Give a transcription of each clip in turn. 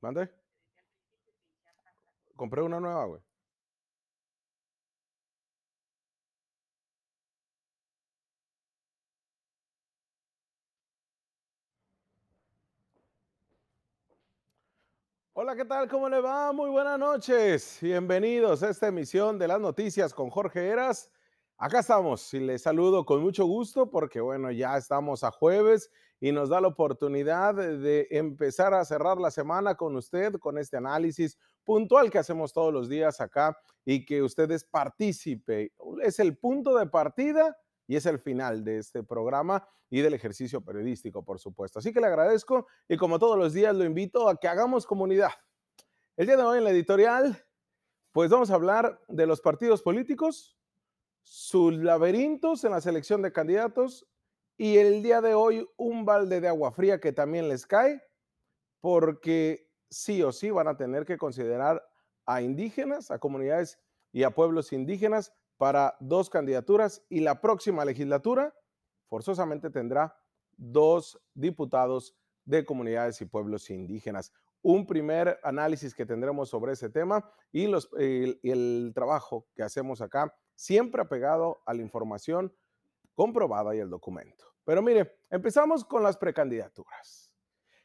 ¿Mande? Compré una nueva, güey. Hola, ¿qué tal? ¿Cómo le va? Muy buenas noches. Bienvenidos a esta emisión de las noticias con Jorge Eras. Acá estamos y les saludo con mucho gusto porque, bueno, ya estamos a jueves y nos da la oportunidad de empezar a cerrar la semana con usted, con este análisis puntual que hacemos todos los días acá y que ustedes participe. Es el punto de partida y es el final de este programa y del ejercicio periodístico, por supuesto. Así que le agradezco y como todos los días lo invito a que hagamos comunidad. El día de hoy en la editorial, pues vamos a hablar de los partidos políticos, sus laberintos en la selección de candidatos y el día de hoy un balde de agua fría que también les cae porque sí o sí van a tener que considerar a indígenas, a comunidades y a pueblos indígenas para dos candidaturas y la próxima legislatura forzosamente tendrá dos diputados de comunidades y pueblos indígenas. Un primer análisis que tendremos sobre ese tema y el, el trabajo que hacemos acá, siempre apegado a la información comprobada y el documento. Pero mire, empezamos con las precandidaturas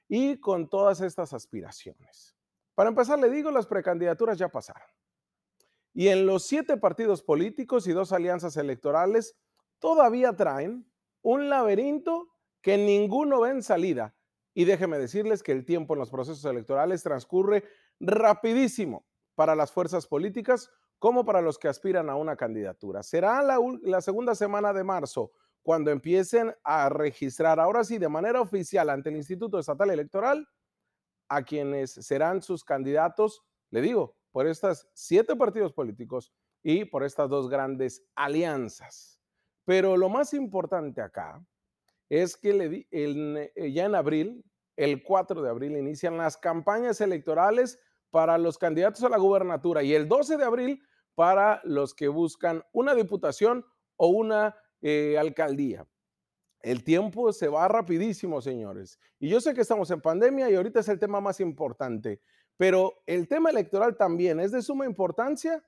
y con todas estas aspiraciones. Para empezar, le digo, las precandidaturas ya pasaron. Y en los siete partidos políticos y dos alianzas electorales todavía traen un laberinto que ninguno ve en salida. Y déjeme decirles que el tiempo en los procesos electorales transcurre rapidísimo para las fuerzas políticas como para los que aspiran a una candidatura. Será la, segunda semana de marzo cuando empiecen a registrar, ahora sí, de manera oficial ante el Instituto Estatal Electoral, a quienes serán sus candidatos, le digo, por estos siete partidos políticos y por estas dos grandes alianzas. Pero lo más importante acá es que eh, ya en abril, el 4 de abril, inician las campañas electorales para los candidatos a la gubernatura y el 12 de abril para los que buscan una diputación o una eh, alcaldía. El tiempo se va rapidísimo, señores. Y yo sé que estamos en pandemia y ahorita es el tema más importante, pero el tema electoral también es de suma importancia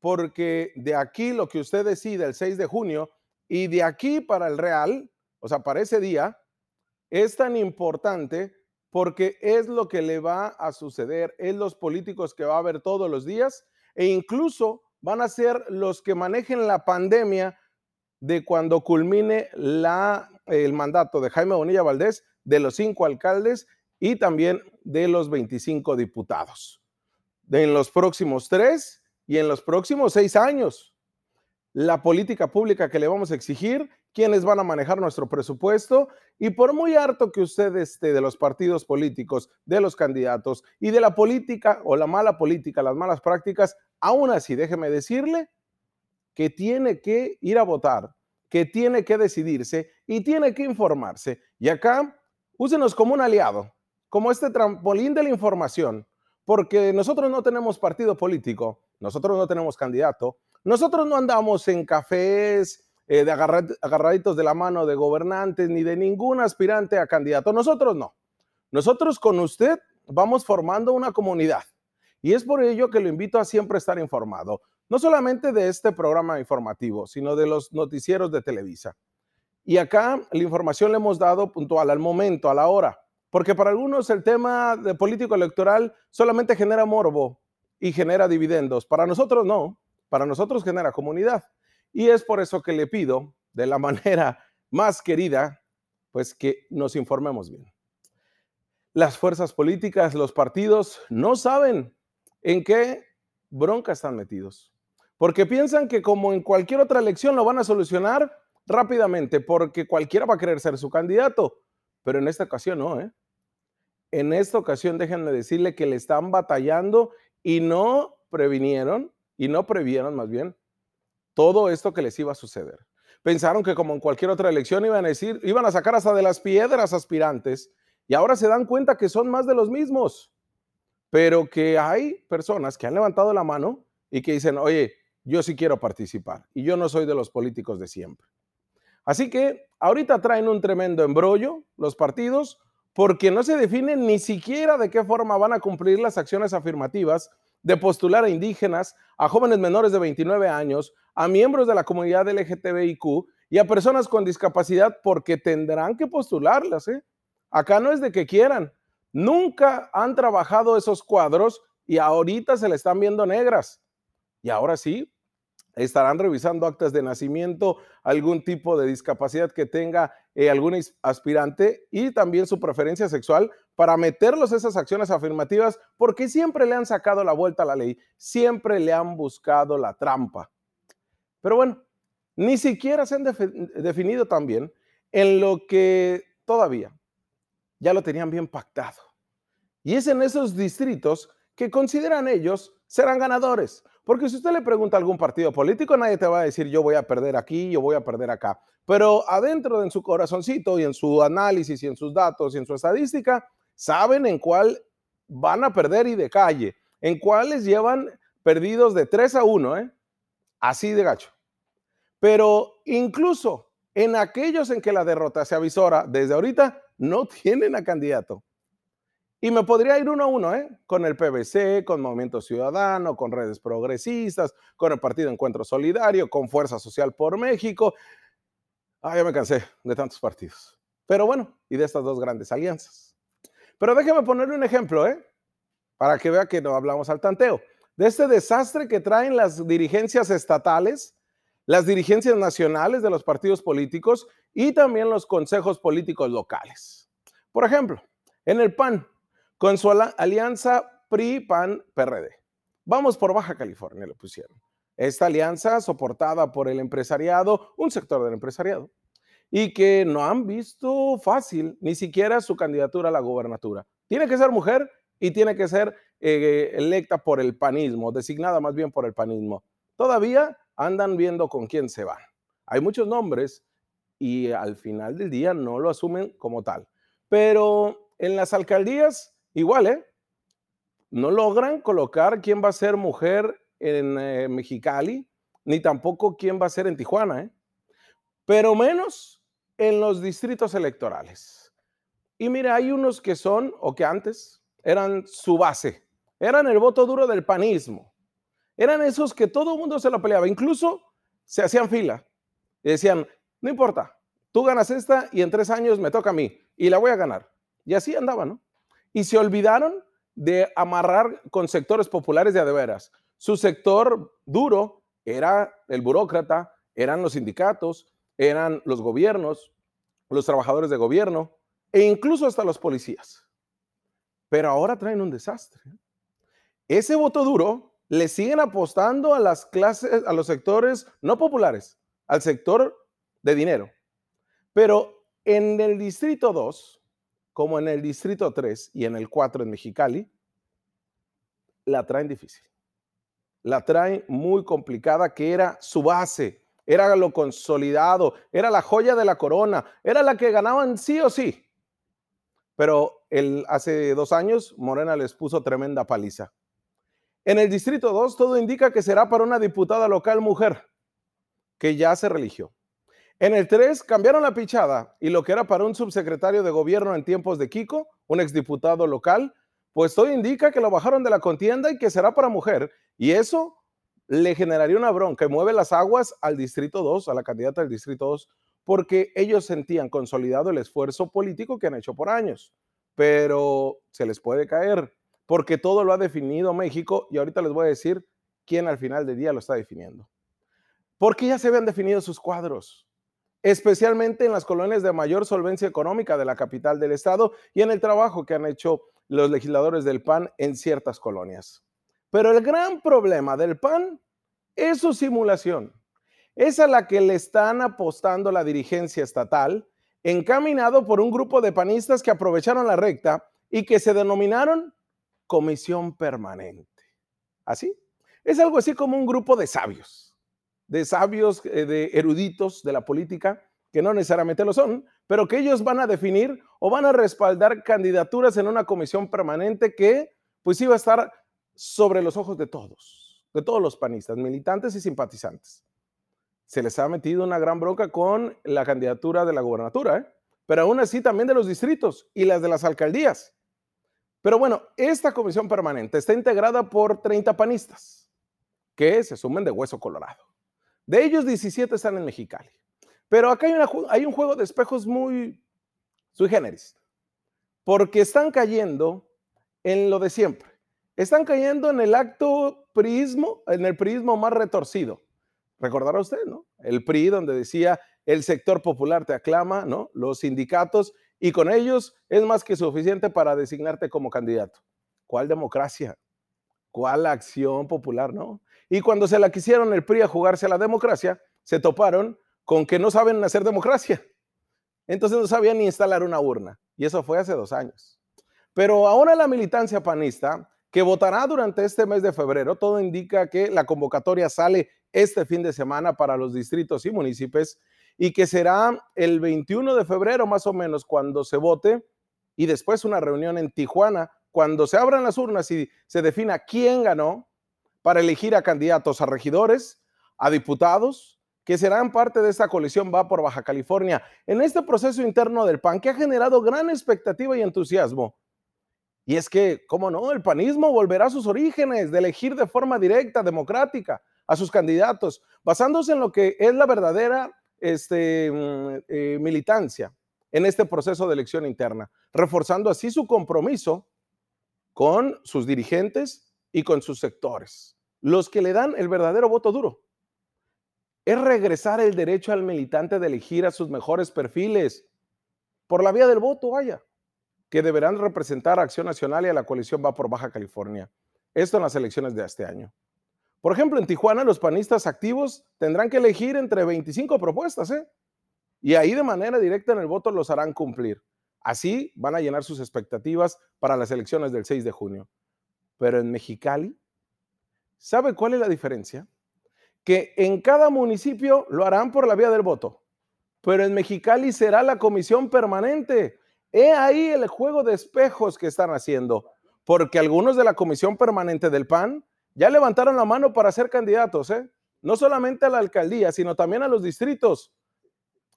porque de aquí lo que usted decide el 6 de junio y de aquí para el Real, o sea, para ese día, es tan importante porque es lo que le va a suceder, es los políticos que va a haber todos los días e incluso van a ser los que manejen la pandemia de cuando culmine el mandato de Jaime Bonilla Valdés, de los cinco alcaldes y también de los 25 diputados. En los próximos tres y en los próximos seis años. La política pública que le vamos a exigir, quiénes van a manejar nuestro presupuesto y por muy harto que usted esté de los partidos políticos, de los candidatos y de la política o la mala política, las malas prácticas, aún así déjeme decirle que tiene que ir a votar, que tiene que decidirse y tiene que informarse. Y acá, úsenos como un aliado como este trampolín de la información, porque nosotros no tenemos partido político, nosotros no tenemos candidato, nosotros no andamos en cafés eh, de agarrad, agarraditos de la mano de gobernantes ni de ningún aspirante a candidato, nosotros no. Nosotros con usted vamos formando una comunidad y es por ello que lo invito a siempre estar informado, no solamente de este programa informativo, sino de los noticieros de Televisa. Y acá la información le hemos dado puntual al momento, a la hora porque para algunos el tema de político electoral solamente genera morbo y genera dividendos. Para nosotros no, para nosotros genera comunidad. Y es por eso que le pido, de la manera más querida, pues que nos informemos bien. Las fuerzas políticas, los partidos, no saben en qué bronca están metidos. Porque piensan que como en cualquier otra elección lo van a solucionar rápidamente, porque cualquiera va a querer ser su candidato. Pero en esta ocasión no, ¿eh? En esta ocasión, déjenme decirle que le están batallando y no previnieron, y no previeron más bien, todo esto que les iba a suceder. Pensaron que como en cualquier otra elección iban a decir, iban a sacar hasta de las piedras aspirantes, y ahora se dan cuenta que son más de los mismos, pero que hay personas que han levantado la mano y que dicen, oye, yo sí quiero participar, y yo no soy de los políticos de siempre. Así que ahorita traen un tremendo embrollo los partidos, porque no se define ni siquiera de qué forma van a cumplir las acciones afirmativas de postular a indígenas, a jóvenes menores de 29 años, a miembros de la comunidad LGTBIQ y a personas con discapacidad porque tendrán que postularlas. ¿eh? Acá no es de que quieran. Nunca han trabajado esos cuadros y ahorita se le están viendo negras. Y ahora sí, estarán revisando actas de nacimiento, algún tipo de discapacidad que tenga eh, algún aspirante y también su preferencia sexual para meterlos esas acciones afirmativas porque siempre le han sacado la vuelta a la ley, siempre le han buscado la trampa. Pero bueno, ni siquiera se han definido también en lo que todavía ya lo tenían bien pactado. Y es en esos distritos que consideran ellos serán ganadores. Porque si usted le pregunta a algún partido político, nadie te va a decir yo voy a perder aquí, yo voy a perder acá. Pero adentro en su corazoncito y en su análisis y en sus datos y en su estadística, saben en cuál van a perder y de calle, en cuáles llevan perdidos de 3 a 1, ¿eh? así de gacho. Pero incluso en aquellos en que la derrota se avisora desde ahorita, no tienen a candidato. Y me podría ir uno a uno, ¿eh? Con el PBC, con Movimiento Ciudadano, con redes progresistas, con el Partido Encuentro Solidario, con Fuerza Social por México. Ah, ya me cansé de tantos partidos. Pero bueno, y de estas dos grandes alianzas. Pero déjeme ponerle un ejemplo, ¿eh? Para que vea que no hablamos al tanteo. De este desastre que traen las dirigencias estatales, las dirigencias nacionales de los partidos políticos y también los consejos políticos locales. Por ejemplo, en el PAN, con su alianza PRI-PAN-PRD. Vamos por Baja California, le pusieron. Esta alianza soportada por el empresariado, un sector del empresariado, y que no han visto fácil ni siquiera su candidatura a la gobernatura. Tiene que ser mujer y tiene que ser eh, electa por el panismo, designada más bien por el panismo. Todavía andan viendo con quién se van. Hay muchos nombres y al final del día no lo asumen como tal. Pero en las alcaldías Igual, ¿eh? No logran colocar quién va a ser mujer en eh, Mexicali, ni tampoco quién va a ser en Tijuana, ¿eh? Pero menos en los distritos electorales. Y mira, hay unos que son, o que antes, eran su base, eran el voto duro del panismo. Eran esos que todo el mundo se lo peleaba, incluso se hacían fila y decían, no importa, tú ganas esta y en tres años me toca a mí y la voy a ganar. Y así andaba, ¿no? y se olvidaron de amarrar con sectores populares de adeveras. Su sector duro era el burócrata, eran los sindicatos, eran los gobiernos, los trabajadores de gobierno e incluso hasta los policías. Pero ahora traen un desastre. Ese voto duro le siguen apostando a las clases, a los sectores no populares, al sector de dinero. Pero en el distrito 2, como en el Distrito 3 y en el 4 en Mexicali, la traen difícil. La traen muy complicada, que era su base, era lo consolidado, era la joya de la corona, era la que ganaban sí o sí. Pero el, hace dos años Morena les puso tremenda paliza. En el Distrito 2 todo indica que será para una diputada local mujer, que ya se religió. En el 3 cambiaron la pichada y lo que era para un subsecretario de gobierno en tiempos de Kiko, un exdiputado local, pues todo indica que lo bajaron de la contienda y que será para mujer. Y eso le generaría una bronca y mueve las aguas al Distrito 2, a la candidata del Distrito 2, porque ellos sentían consolidado el esfuerzo político que han hecho por años. Pero se les puede caer, porque todo lo ha definido México y ahorita les voy a decir quién al final del día lo está definiendo. Porque ya se habían definido sus cuadros especialmente en las colonias de mayor solvencia económica de la capital del estado y en el trabajo que han hecho los legisladores del PAN en ciertas colonias. Pero el gran problema del PAN es su simulación. Es a la que le están apostando la dirigencia estatal, encaminado por un grupo de panistas que aprovecharon la recta y que se denominaron comisión permanente. ¿Así? Es algo así como un grupo de sabios de sabios, eh, de eruditos de la política, que no necesariamente lo son, pero que ellos van a definir o van a respaldar candidaturas en una comisión permanente que pues iba a estar sobre los ojos de todos, de todos los panistas, militantes y simpatizantes. Se les ha metido una gran bronca con la candidatura de la gobernatura, ¿eh? pero aún así también de los distritos y las de las alcaldías. Pero bueno, esta comisión permanente está integrada por 30 panistas que se sumen de hueso colorado. De ellos, 17 están en Mexicali. Pero acá hay, hay un juego de espejos muy sui generis, porque están cayendo en lo de siempre. Están cayendo en el acto prismo, en el prismo más retorcido. Recordará usted, ¿no? El PRI, donde decía el sector popular te aclama, ¿no? Los sindicatos, y con ellos es más que suficiente para designarte como candidato. ¿Cuál democracia? ¿Cuál acción popular, no? Y cuando se la quisieron el PRI a jugarse a la democracia, se toparon con que no saben hacer democracia. Entonces no sabían ni instalar una urna. Y eso fue hace dos años. Pero ahora la militancia panista, que votará durante este mes de febrero, todo indica que la convocatoria sale este fin de semana para los distritos y municipios y que será el 21 de febrero más o menos cuando se vote y después una reunión en Tijuana cuando se abran las urnas y se defina quién ganó para elegir a candidatos a regidores, a diputados, que serán parte de esta coalición Va por Baja California, en este proceso interno del PAN que ha generado gran expectativa y entusiasmo. Y es que, ¿cómo no? El panismo volverá a sus orígenes de elegir de forma directa, democrática, a sus candidatos, basándose en lo que es la verdadera este, mm, eh, militancia en este proceso de elección interna, reforzando así su compromiso con sus dirigentes y con sus sectores, los que le dan el verdadero voto duro. Es regresar el derecho al militante de elegir a sus mejores perfiles por la vía del voto, vaya, que deberán representar a Acción Nacional y a la coalición Va por Baja California. Esto en las elecciones de este año. Por ejemplo, en Tijuana los panistas activos tendrán que elegir entre 25 propuestas, ¿eh? Y ahí de manera directa en el voto los harán cumplir. Así van a llenar sus expectativas para las elecciones del 6 de junio. Pero en Mexicali, ¿sabe cuál es la diferencia? Que en cada municipio lo harán por la vía del voto, pero en Mexicali será la comisión permanente. He ahí el juego de espejos que están haciendo, porque algunos de la comisión permanente del PAN ya levantaron la mano para ser candidatos, ¿eh? no solamente a la alcaldía, sino también a los distritos,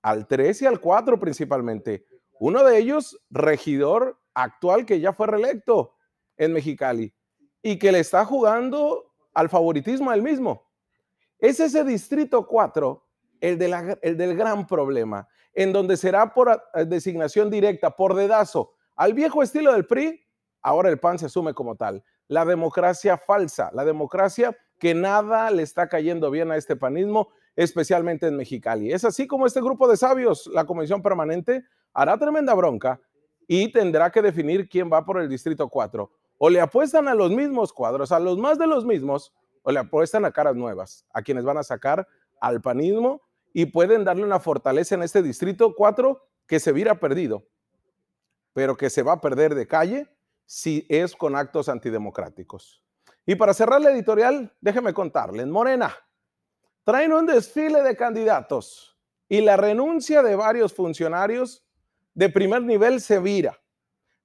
al 3 y al 4 principalmente. Uno de ellos, regidor actual que ya fue reelecto en Mexicali y que le está jugando al favoritismo al mismo. Es ese distrito 4 el, de el del gran problema, en donde será por designación directa, por dedazo, al viejo estilo del PRI, ahora el PAN se asume como tal. La democracia falsa, la democracia que nada le está cayendo bien a este panismo, especialmente en Mexicali. Es así como este grupo de sabios, la Comisión Permanente, hará tremenda bronca y tendrá que definir quién va por el Distrito 4. O le apuestan a los mismos cuadros, a los más de los mismos, o le apuestan a caras nuevas, a quienes van a sacar al panismo y pueden darle una fortaleza en este Distrito 4 que se vira perdido, pero que se va a perder de calle si es con actos antidemocráticos. Y para cerrar la editorial, déjeme contarles, Morena, traen un desfile de candidatos y la renuncia de varios funcionarios de primer nivel se vira.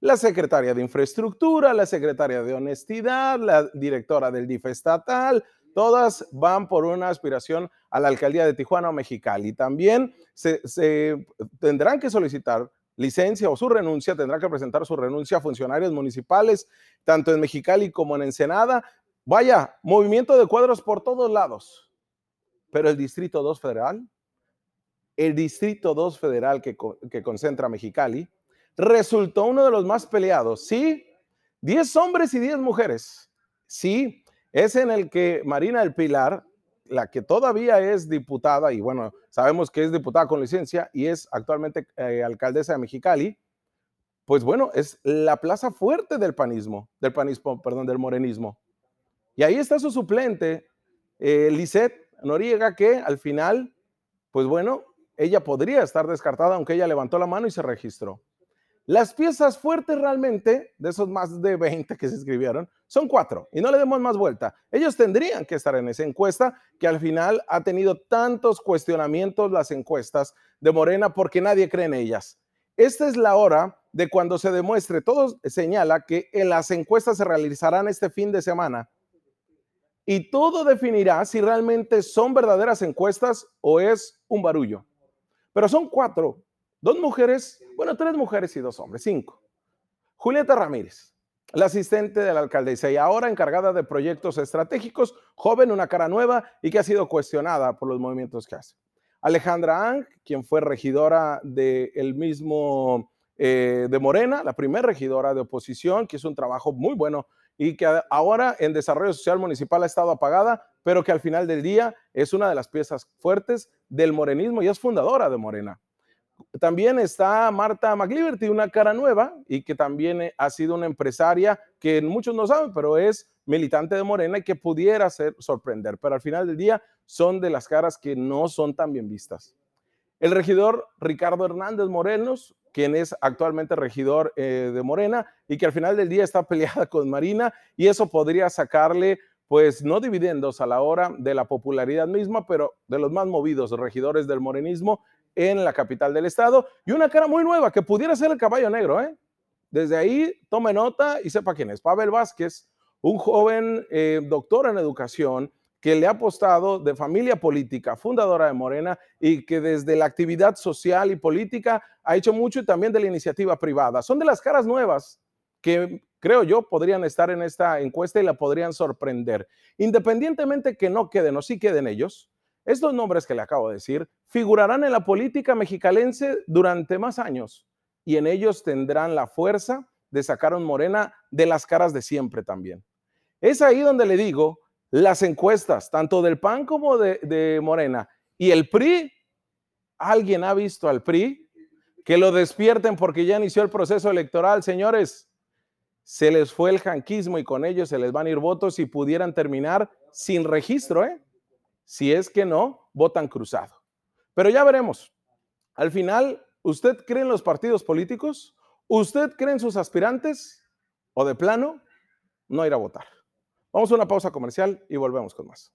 La secretaria de Infraestructura, la secretaria de Honestidad, la directora del DIF estatal, todas van por una aspiración a la alcaldía de Tijuana o Mexicali. También se, tendrán que solicitar licencia o su renuncia, tendrá que presentar su renuncia funcionarios municipales, tanto en Mexicali como en Ensenada. Vaya, movimiento de cuadros por todos lados. Pero el Distrito 2 Federal el Distrito 2 Federal que, concentra Mexicali, resultó uno de los más peleados. Sí, 10 hombres y 10 mujeres. Sí, es en el que Marina del Pilar, la que todavía es diputada, y bueno, sabemos que es diputada con licencia y es actualmente eh, alcaldesa de Mexicali, pues bueno, es la plaza fuerte del panismo, del panismo, perdón, del morenismo. Y ahí está su suplente, eh, Lisette Noriega, que al final, pues bueno, ella podría estar descartada, aunque ella levantó la mano y se registró. Las piezas fuertes realmente, de esos más de 20 que se escribieron, son cuatro y no le demos más vuelta. Ellos tendrían que estar en esa encuesta que al final ha tenido tantos cuestionamientos las encuestas de Morena porque nadie cree en ellas. Esta es la hora de cuando se demuestre, todo señala que en las encuestas se realizarán este fin de semana y todo definirá si realmente son verdaderas encuestas o es un barullo. Pero son cuatro Dos mujeres, bueno, tres mujeres y dos hombres, cinco. Julieta Ramírez, la asistente de la alcaldesa y ahora encargada de proyectos estratégicos, joven, una cara nueva y que ha sido cuestionada por los movimientos que hace. Alejandra Ang, quien fue regidora del mismo eh, de Morena, la primera regidora de oposición, que hizo un trabajo muy bueno y que ahora en desarrollo social municipal ha estado apagada, pero que al final del día es una de las piezas fuertes del morenismo y es fundadora de Morena. También está Marta McLiberty, una cara nueva y que también ha sido una empresaria que muchos no saben, pero es militante de Morena y que pudiera ser sorprender, pero al final del día son de las caras que no son tan bien vistas. El regidor Ricardo Hernández Morenos, quien es actualmente regidor eh, de Morena y que al final del día está peleada con Marina y eso podría sacarle pues no dividendos a la hora de la popularidad misma, pero de los más movidos regidores del morenismo en la capital del estado y una cara muy nueva que pudiera ser el caballo negro. ¿eh? Desde ahí tome nota y sepa quién es. Pavel Vázquez, un joven eh, doctor en educación que le ha apostado de familia política, fundadora de Morena y que desde la actividad social y política ha hecho mucho y también de la iniciativa privada. Son de las caras nuevas que creo yo podrían estar en esta encuesta y la podrían sorprender. Independientemente que no queden o sí queden ellos, estos nombres que le acabo de decir figurarán en la política mexicalense durante más años y en ellos tendrán la fuerza de sacar a un Morena de las caras de siempre también. Es ahí donde le digo las encuestas, tanto del PAN como de, Morena. Y el PRI, ¿alguien ha visto al PRI? Que lo despierten porque ya inició el proceso electoral, señores. Se les fue el janquismo y con ellos se les van a ir votos y pudieran terminar sin registro, ¿eh? Si es que no, votan cruzado. Pero ya veremos. Al final, ¿usted cree en los partidos políticos? ¿Usted cree en sus aspirantes? ¿O de plano, no ir a votar? Vamos a una pausa comercial y volvemos con más.